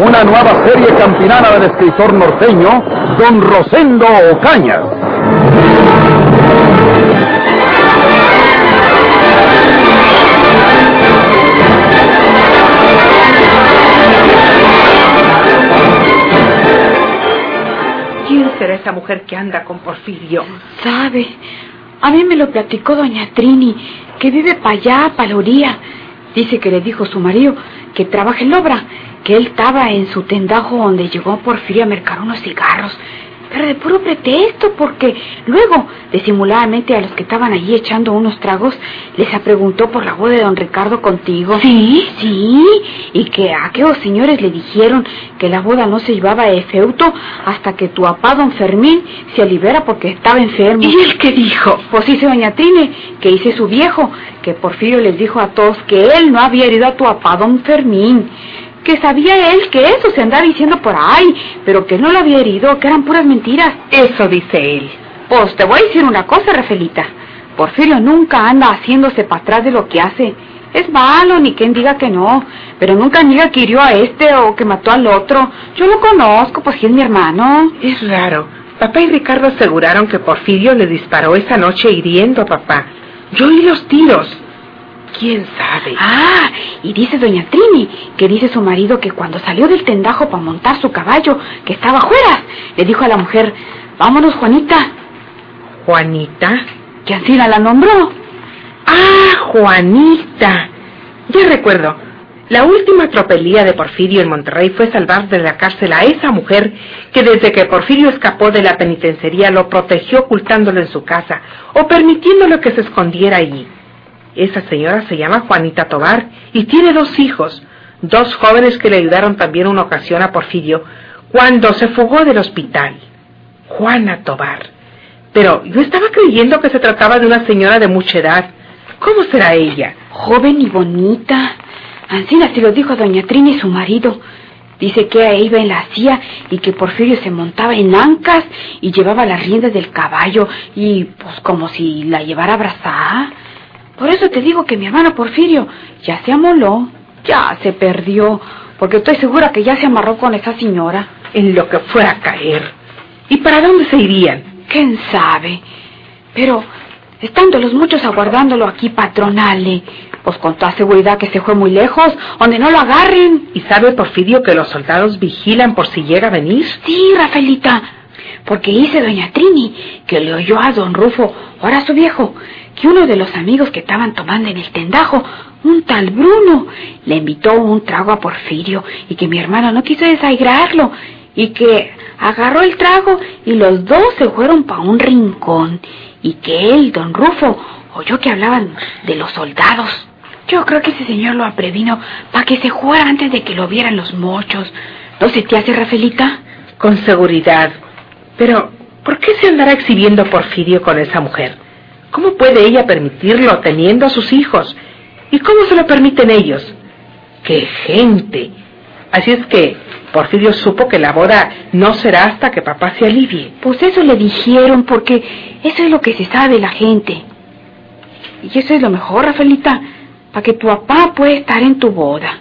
Una nueva serie campinana del escritor norteño, Don Rosendo Ocañas. ¿Quién será esa mujer que anda con Porfirio? ¿Sabe? A mí me lo platicó doña Trini, que vive para allá, para la orilla. Dice que le dijo su marido que trabaja en la obra, que él estaba en su tendajo donde llegó Porfirio a mercar unos cigarros. Pero de puro pretexto, porque luego, disimuladamente a los que estaban allí echando unos tragos, les preguntó por la boda de don Ricardo contigo. ¿Sí? Sí, y que a aquellos señores le dijeron que la boda no se llevaba de feuto hasta que tu papá don Fermín se libera porque estaba enfermo. ¿Y él qué dijo? Pues dice doña Trine, que dice su viejo, que Porfirio les dijo a todos que él no había herido a tu papá don Fermín. Que sabía él que eso se andaba diciendo por ahí, pero que no lo había herido, que eran puras mentiras. Eso dice él. Pues te voy a decir una cosa, Rafelita. Porfirio nunca anda haciéndose para atrás de lo que hace. Es malo, ni quien diga que no, pero nunca niega que hirió a este o que mató al otro. Yo lo conozco, pues es mi hermano. Es raro. Papá y Ricardo aseguraron que Porfirio le disparó esa noche hiriendo a papá. Yo oí los tiros. ¿Quién sabe? Ah, y dice doña Trini, que dice su marido que cuando salió del tendajo para montar su caballo, que estaba afuera, le dijo a la mujer, vámonos Juanita, ¿Juanita? que así la nombró. Ah, Juanita. Ya recuerdo. La última tropelía de Porfirio en Monterrey fue salvar de la cárcel a esa mujer que desde que Porfirio escapó de la penitenciaría lo protegió ocultándolo en su casa o permitiéndolo que se escondiera allí. Esa señora se llama Juanita Tobar y tiene dos hijos, dos jóvenes que le ayudaron también una ocasión a Porfirio cuando se fugó del hospital. Juana Tobar. Pero yo estaba creyendo que se trataba de una señora de mucha edad. ¿Cómo será ella? Joven y bonita. Ancina se lo dijo a doña Trini su marido. Dice que ella iba en la silla y que Porfirio se montaba en ancas y llevaba las riendas del caballo y pues como si la llevara abrazada. Por eso te digo que mi hermano Porfirio ya se amoló, ya se perdió, porque estoy segura que ya se amarró con esa señora. En lo que fuera a caer. ¿Y para dónde se irían? ¿Quién sabe? Pero, estando los muchos aguardándolo aquí patronale, pues con toda seguridad que se fue muy lejos, donde no lo agarren. ¿Y sabe Porfirio que los soldados vigilan por si llega a venir? Sí, Rafaelita, porque dice doña Trini que le oyó a don Rufo, ahora su viejo, que uno de los amigos que estaban tomando en el tendajo, un tal Bruno, le invitó un trago a Porfirio y que mi hermano no quiso desairarlo y que agarró el trago y los dos se fueron para un rincón y que él, don Rufo, oyó que hablaban de los soldados. Yo creo que ese señor lo previno para que se fuera antes de que lo vieran los mochos. ¿No se te hace, Rafelita? Con seguridad. Pero, ¿por qué se andará exhibiendo Porfirio con esa mujer? ¿Cómo puede ella permitirlo teniendo a sus hijos? ¿Y cómo se lo permiten ellos? ¡Qué gente! Así es que Porfirio supo que la boda no será hasta que papá se alivie. Pues eso le dijeron, porque eso es lo que se sabe de la gente. Y eso es lo mejor, Rafaelita, para que tu papá pueda estar en tu boda.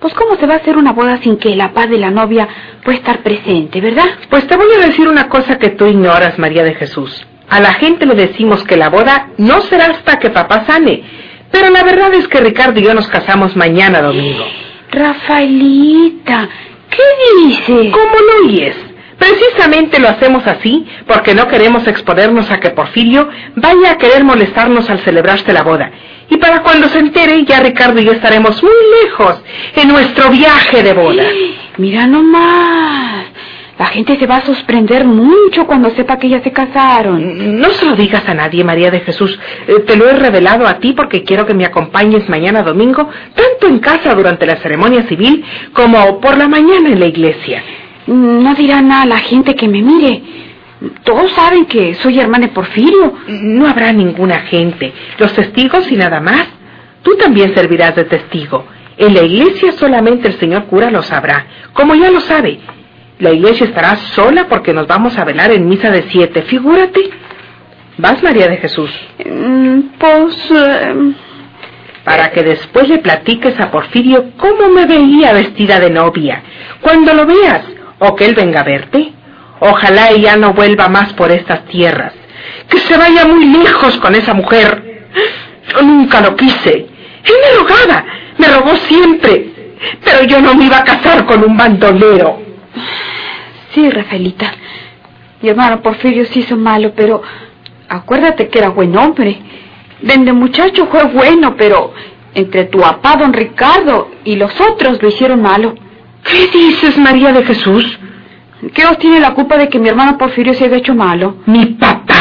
Pues cómo se va a hacer una boda sin que la paz de la novia pueda estar presente, ¿verdad? Pues te voy a decir una cosa que tú ignoras, María de Jesús. A la gente le decimos que la boda no será hasta que papá sane. Pero la verdad es que Ricardo y yo nos casamos mañana domingo. Rafaelita, ¿qué dices? ¿Cómo lo oyes? Precisamente lo hacemos así porque no queremos exponernos a que Porfirio vaya a querer molestarnos al celebrarse la boda. Y para cuando se entere, ya Ricardo y yo estaremos muy lejos en nuestro viaje de boda. Mira nomás, La gente se va a sorprender mucho cuando sepa que ya se casaron. No se lo digas a nadie, María de Jesús. Eh, te lo he revelado a ti porque quiero que me acompañes mañana domingo, tanto en casa durante la ceremonia civil como por la mañana en la iglesia. No dirá nada a la gente que me mire. Todos saben que soy hermana de Porfirio. No habrá ninguna gente. Los testigos y nada más. Tú también servirás de testigo. En la iglesia solamente el señor cura lo sabrá, como ya lo sabe. La iglesia estará sola porque nos vamos a velar en misa de siete. Figúrate. ¿Vas, María de Jesús? Mm, pues... Eh, Para que después le platiques a Porfirio cómo me veía vestida de novia. Cuando lo veas, o que él venga a verte. Ojalá ella no vuelva más por estas tierras. Que se vaya muy lejos con esa mujer. Yo nunca lo quise. Él me rogaba, me rogó siempre. Pero yo no me iba a casar con un bandolero. Sí, Rafaelita. Mi hermano Porfirio sí hizo malo, pero acuérdate que era buen hombre. Desde muchacho fue bueno, pero entre tu papá, don Ricardo, y los otros lo hicieron malo. ¿Qué dices, María de Jesús? ¿Qué os tiene la culpa de que mi hermano Porfirio se haya hecho malo? ¿Mi papá?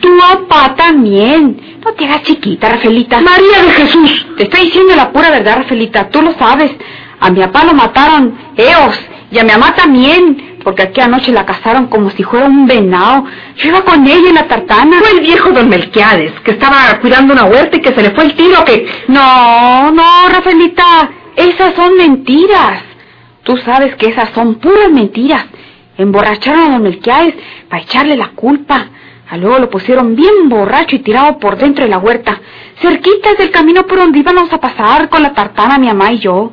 Tu papá también. No te hagas chiquita, Rafaelita. María de Jesús. Te estoy diciendo la pura verdad, Rafaelita. Tú lo sabes. A mi papá lo mataron Eos y a mi mamá también, porque aquí anoche la cazaron como si fuera un venado. Yo iba con ella en la tartana. Fue el viejo don Melquiades, que estaba cuidando una huerta y que se le fue el tiro que... No, no, Rafaelita. Esas son mentiras. Tú sabes que esas son puras mentiras. Emborracharon a don Melquiades para echarle la culpa. A luego lo pusieron bien borracho y tirado por dentro de la huerta, cerquitas del camino por donde íbamos a pasar con la tartana mi mamá y yo.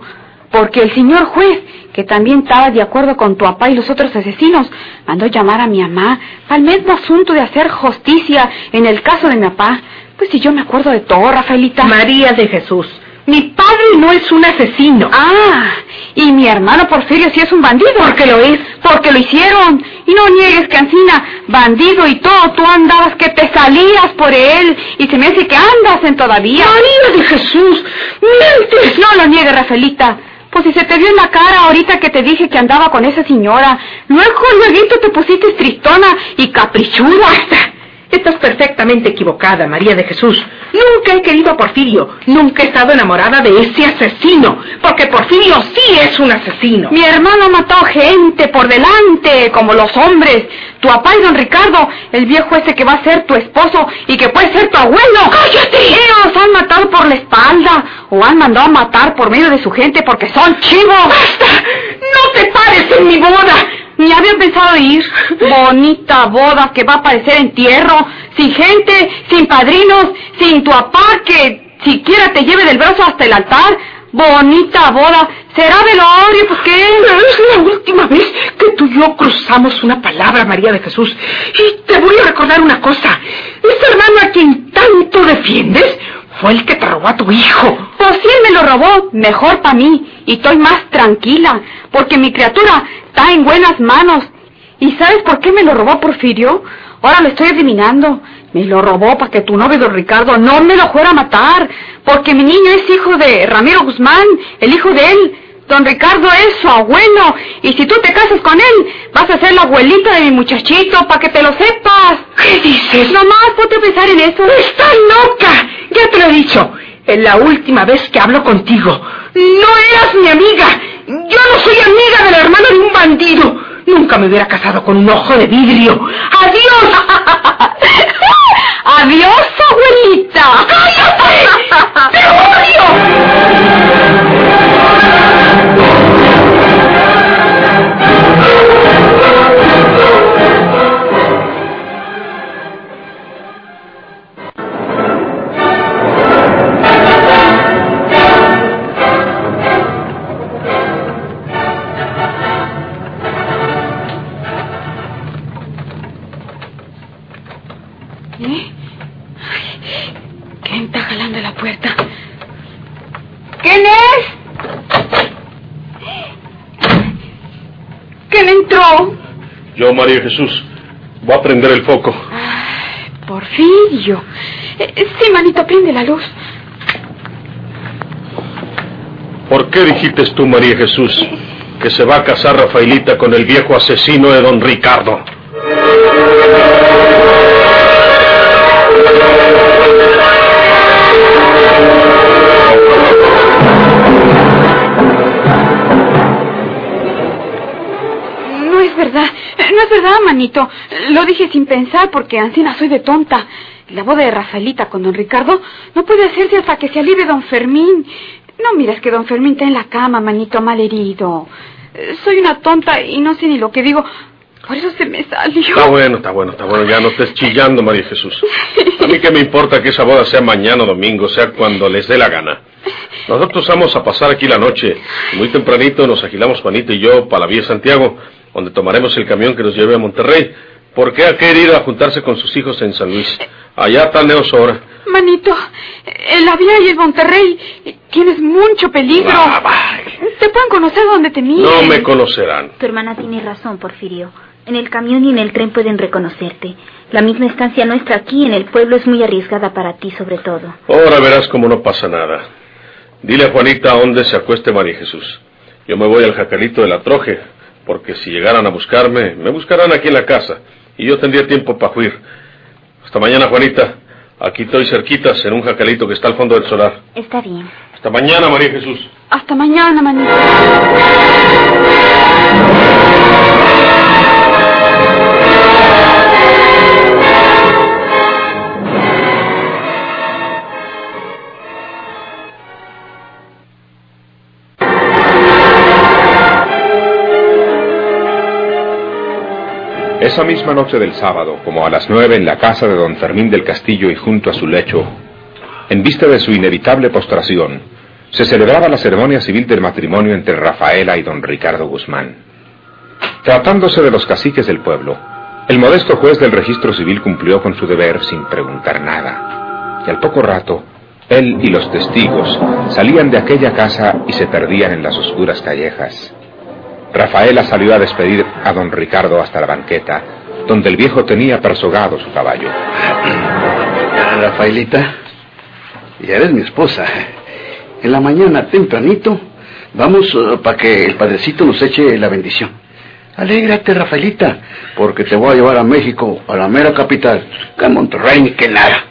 Porque el señor juez, que también estaba de acuerdo con tu papá y los otros asesinos, mandó llamar a mi mamá para el mismo asunto de hacer justicia en el caso de mi papá. Pues si yo me acuerdo de todo, Rafaelita. María de Jesús. Mi padre no es un asesino. Ah, y mi hermano Porfirio sí es un bandido. Porque lo es. Porque lo hicieron. Y no niegues que Ancina, bandido y todo, tú andabas que te salías por él. Y se me hace que andas en todavía. María de Jesús, mientes. No lo niegues, Rafaelita. Pues si se te vio en la cara ahorita que te dije que andaba con esa señora. Luego, luego te pusiste tristona y caprichuda. Estás perfectamente equivocada, María de Jesús. Nunca he querido a Porfirio. Nunca he estado enamorada de ese asesino. Porque Porfirio sí es un asesino. Mi hermano mató gente por delante, como los hombres. Tu papá y don Ricardo, el viejo ese que va a ser tu esposo y que puede ser tu abuelo. ¡Cállate! Ellos han matado por la espalda o han mandado a matar por medio de su gente porque son chivos. ¡Basta! ¡No te pares en mi boda! Ni había pensado ir. Bonita boda que va a parecer entierro, sin gente, sin padrinos, sin tu papá que siquiera te lleve del brazo hasta el altar. Bonita boda. ¿Será velorio? Pues qué. Es la última vez que tú y yo cruzamos una palabra, María de Jesús. Y te voy a recordar una cosa. Ese hermano a quien tanto defiendes fue el que te robó a tu hijo. Pues si él me lo robó, mejor para mí. Y estoy más tranquila, porque mi criatura está en buenas manos. ¿Y sabes por qué me lo robó Porfirio? Ahora lo estoy adivinando. Me lo robó para que tu novio, don Ricardo, no me lo fuera a matar. Porque mi niño es hijo de Ramiro Guzmán, el hijo de él. Don Ricardo es su abuelo. Y si tú te casas con él, vas a ser la abuelita de mi muchachito, para que te lo sepas. ¿Qué dices? Nomás ponte a pensar en eso. ¡Estás loca! Ya te lo he dicho. Es la última vez que hablo contigo. No eras mi amiga. Yo no soy amiga del hermano de un bandido. Nunca me hubiera casado con un ojo de vidrio. ¡Adiós! ¡Adiós, abuelita! ¡Cállate! ¡Te odio! ¿Eh? Yo, María Jesús, voy a prender el foco. Ay, Porfirio. Eh, Sí, manito, prende la luz. ¿Por qué dijiste tú, María Jesús, que se va a casar Rafaelita con el viejo asesino de don Ricardo. Verdad, manito. Lo dije sin pensar porque Ancina soy de tonta. La boda de Rafaelita con don Ricardo no puede hacerse hasta que se alivie don Fermín. No miras que don Fermín está en la cama, manito, mal herido. Soy una tonta y no sé ni lo que digo. Por eso se me salió. Está bueno, está bueno, está bueno. Ya no estés chillando, María Jesús. A mí qué me importa que esa boda sea mañana o domingo, sea cuando les dé la gana. Nosotros vamos a pasar aquí la noche. Muy tempranito nos agilamos Juanito y yo para la vía Santiago, donde tomaremos el camión que nos lleve a Monterrey. Porque ha querido a juntarse con sus hijos en San Luis. Allá está ahora. Manito, el Avia y el Monterrey tienes mucho peligro. Ah, va. Te pueden conocer donde te miren. No me conocerán. Tu hermana tiene razón, Porfirio. En el camión y en el tren pueden reconocerte. La misma estancia nuestra aquí en el pueblo es muy arriesgada para ti, sobre todo. Ahora verás cómo no pasa nada. Dile a Juanita a dónde se acueste María Jesús. Yo me voy al jacalito de la troje, porque si llegaran a buscarme, me buscarán aquí en la casa, y yo tendría tiempo para huir. Hasta mañana, Juanita. Aquí estoy cerquitas, en un jacalito que está al fondo del solar. Está bien. Hasta mañana, María Jesús. Hasta mañana, manito. Esa misma noche del sábado, como a las nueve en la casa de don Fermín del Castillo y junto a su lecho, en vista de su inevitable postración, se celebraba la ceremonia civil del matrimonio entre Rafaela y don Ricardo Guzmán. Tratándose de los caciques del pueblo, el modesto juez del registro civil cumplió con su deber sin preguntar nada. Y al poco rato, él y los testigos salían de aquella casa y se perdían en las oscuras callejas. Rafaela salió a despedir a don Ricardo hasta la banqueta, donde el viejo tenía persogado su caballo. Rafaelita, ya eres mi esposa. En la mañana tempranito vamos para que el padrecito nos eche la bendición. Alégrate, Rafaelita, porque te voy a llevar a México, a la mera capital, que a Monterrey ni que nada.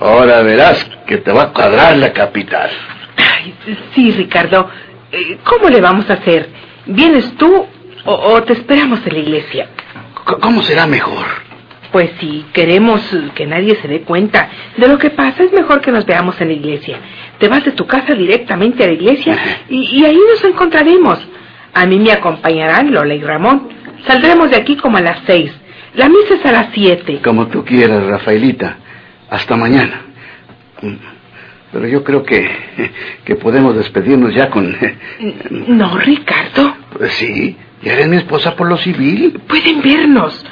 Ahora verás que te va a cuadrar la capital. Ay, sí, Ricardo. Eh, ¿Cómo le vamos a hacer? ¿Vienes tú o, o te esperamos en la iglesia? C- ¿Cómo será mejor? Pues si queremos que nadie se dé cuenta de lo que pasa, es mejor que nos veamos en la iglesia. Te vas de tu casa directamente a la iglesia y, y ahí nos encontraremos. A mí me acompañarán Lola y Ramón. Saldremos de aquí como a las seis. La misa es a las siete. Como tú quieras, Rafaelita. Hasta mañana. Pero yo creo que, que podemos despedirnos ya con... No, Ricardo. Pues sí, ya eres mi esposa por lo civil. Pueden vernos.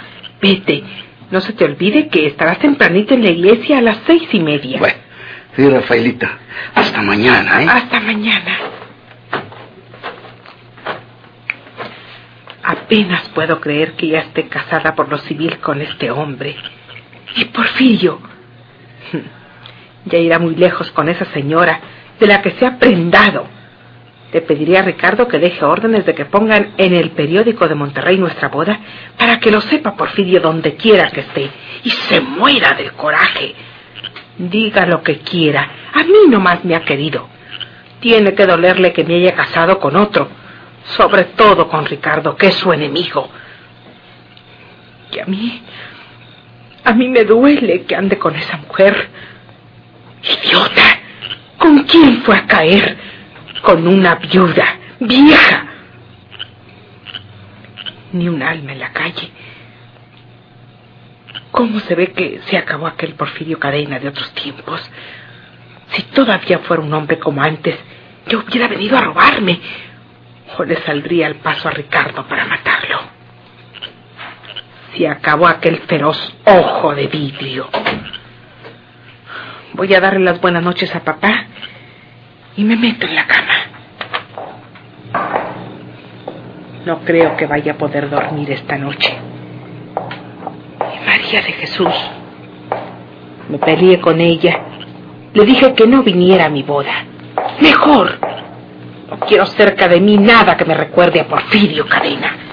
Vete. No se te olvide que estarás tempranito en la iglesia a las seis y media. Bueno, sí, Rafaelita. Hasta mañana, ¿eh? Hasta mañana. Apenas puedo creer que ya esté casada por lo civil con este hombre. Y Porfirio. Ya irá muy lejos con esa señora de la que se ha prendado. Le pediría a Ricardo que deje órdenes de que pongan en el periódico de Monterrey nuestra boda para que lo sepa Porfirio donde quiera que esté y se muera del coraje. Diga lo que quiera, a mí nomás me ha querido. Tiene que dolerle que me haya casado con otro, sobre todo con Ricardo, que es su enemigo. Y a mí, a mí me duele que ande con esa mujer. Idiota, ¿con quién fue a caer? Con una viuda, vieja. Ni un alma en la calle. ¿Cómo se ve que se acabó aquel Porfirio Cadena de otros tiempos? Si todavía fuera un hombre como antes, yo hubiera venido a robarme. O le saldría al paso a Ricardo para matarlo. Se acabó aquel feroz ojo de vidrio. Voy a darle las buenas noches a papá y me meto en la cama. No creo que vaya a poder dormir esta noche. Y María de Jesús. Me peleé con ella. Le dije que no viniera a mi boda. Mejor. No quiero cerca de mí nada que me recuerde a Porfirio Cadena.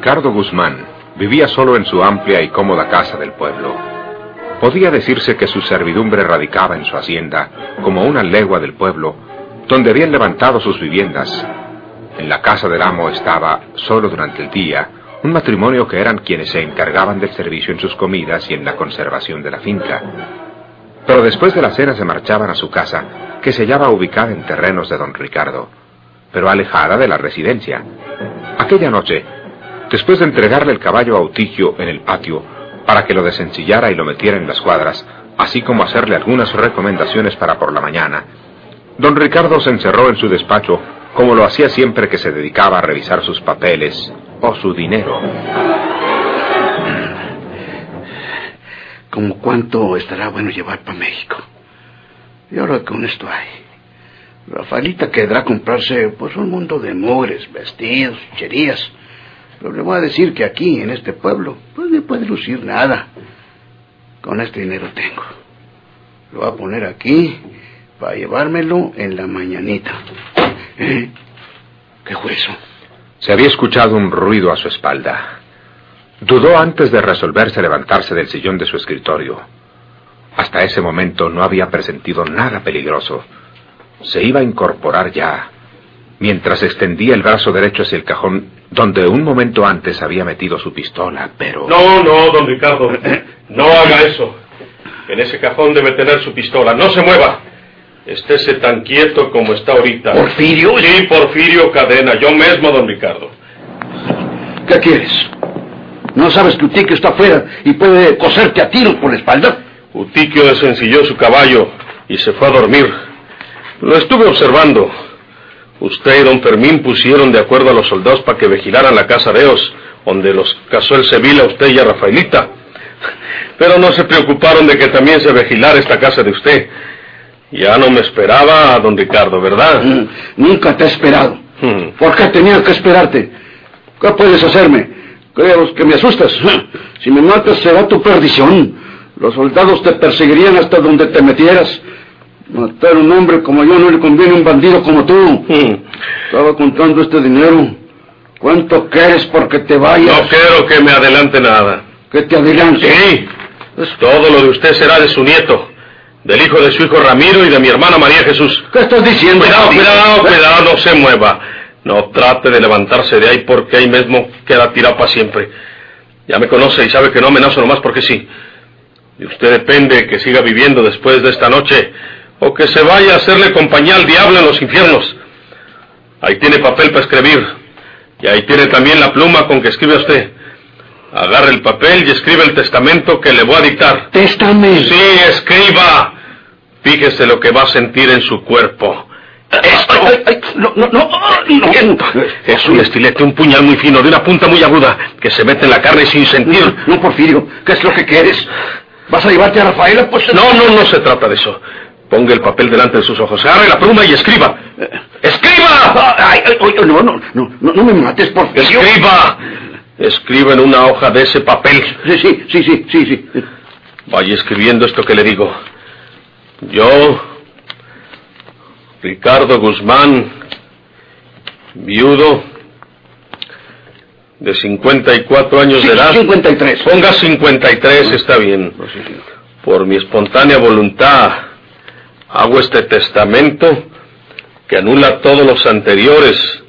Ricardo Guzmán vivía solo en su amplia y cómoda casa del pueblo. Podía decirse que su servidumbre radicaba en su hacienda, como una legua del pueblo, donde habían levantado sus viviendas. En la casa del amo estaba, solo durante el día, un matrimonio que eran quienes se encargaban del servicio en sus comidas y en la conservación de la finca. Pero después de la cena se marchaban a su casa, que se hallaba ubicada en terrenos de don Ricardo, pero alejada de la residencia. Aquella noche, Después de entregarle el caballo a Utigio en el patio para que lo desencillara y lo metiera en las cuadras, así como hacerle algunas recomendaciones para por la mañana, don Ricardo se encerró en su despacho como lo hacía siempre que se dedicaba a revisar sus papeles o su dinero. ¿Cómo cuánto estará bueno llevar para México? Y ahora con esto hay. Rafaelita quedará comprarse pues un mundo de mugres, vestidos, cherías. Pero le voy a decir que aquí, en este pueblo, pues no puede lucir nada. Con este dinero tengo. Lo voy a poner aquí para llevármelo en la mañanita. ¿Eh? ¿Qué fue eso? Se había escuchado un ruido a su espalda. Dudó antes de resolverse levantarse del sillón de su escritorio. Hasta ese momento no había presentido nada peligroso. Se iba a incorporar ya, mientras extendía el brazo derecho hacia el cajón donde un momento antes había metido su pistola, pero... No, no, don Ricardo, no haga eso. En ese cajón debe tener su pistola. No se mueva. Estése tan quieto como está ahorita. ¿Porfirio? Sí, Porfirio Cadena, yo mismo, don Ricardo. ¿Qué quieres? ¿No sabes que Utiquio está afuera y puede coserte a tiros por la espalda? Utiquio desencilló su caballo y se fue a dormir. Lo estuve observando. Usted y don Fermín pusieron de acuerdo a los soldados para que vigilaran la casa de Eos, donde los casó el Sevilla a usted y a Rafaelita. Pero no se preocuparon de que también se vigilara esta casa de usted. Ya no me esperaba a don Ricardo, ¿verdad? Mm, nunca te he esperado. Hmm. ¿Por qué tenía que esperarte? ¿Qué puedes hacerme? Creo que me asustas. Si me matas será tu perdición. Los soldados te perseguirían hasta donde te metieras. Matar a un hombre como yo no le conviene a un bandido como tú. Hmm. Estaba contando este dinero. ¿Cuánto quieres porque te vayas? No quiero que me adelante nada. Que te adelante. Sí, todo lo de usted será de su nieto, del hijo de su hijo Ramiro y de mi hermana María Jesús. ¿Qué estás diciendo? Cuidado, cuidado, cuidado, no se mueva. No trate de levantarse de ahí porque ahí mismo queda tirado para siempre. Ya me conoce y sabe que no amenazo nomás porque sí. De usted depende que siga viviendo después de esta noche o que se vaya a hacerle compañía al diablo en los infiernos. Ahí tiene papel para escribir y ahí tiene también la pluma con que escribe usted. Agarre el papel y escribe el testamento que le voy a dictar. Testamento. Sí, escriba. Fíjese lo que va a sentir en su cuerpo. Esto Ay, ay, no, no, no, no. es un estilete, un puñal muy fino, de una punta muy aguda, que se mete en la carne sin sentir. No, no, Porfirio, ¿qué es lo que quieres? ¿Vas a llevarte a Rafaela? Pues No, no, no se trata de eso. Ponga el papel delante de sus ojos, agarre la pluma y escriba. ¡Escriba! Ay, ay, ay, no, no, no, no, me mates, Porfirio. ¡Escriba! Escriba en una hoja de ese papel. Sí, sí, sí, sí, sí, sí. Vaya escribiendo esto que le digo. Yo, Ricardo Guzmán, viudo, de 54 años de edad. 53. Ponga 53, está bien. Por mi espontánea voluntad, hago este testamento que anula todos los anteriores,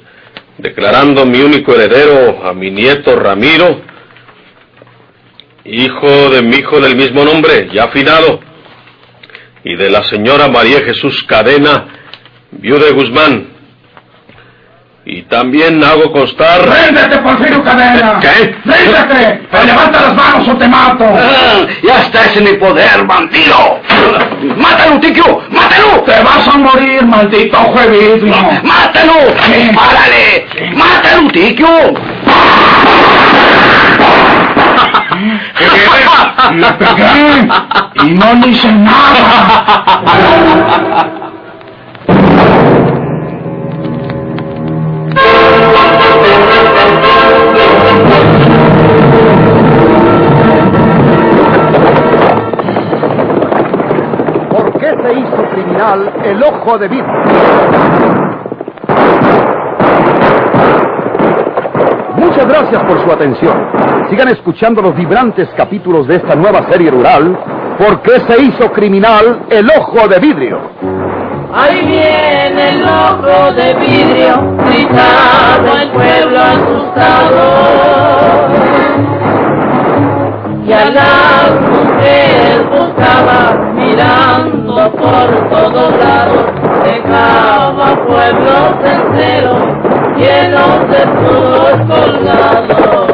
declarando mi único heredero a mi nieto Ramiro, hijo de mi hijo del mismo nombre, ya finado, y de la señora María Jesús Cadena, viuda de Guzmán. Y también hago constar... ¡Réndete, Porfirio Cadena! ¿Qué? ¡Réndete! ¡O ¡Levanta las manos o te mato! Ah, ya estás en mi poder, bandido. ¡Mátalo, Tiquio! ¡Mátalo! ¡Te vas a morir, maldito juevidrio! ¡Mátalo! ¡Párale! ¡Mátalo, Tiquio! Le pegué y no le hice nada. el ojo de vidrio? Muchas gracias por su atención. Sigan escuchando los vibrantes capítulos de esta nueva serie rural. ¿Por qué se hizo criminal el ojo de vidrio? Ahí viene el ojo de vidrio, gritaba el pueblo asustado. Y a las mujeres buscaba, mirando por todos lados, dejaba pueblos enteros llenos de puros colgados.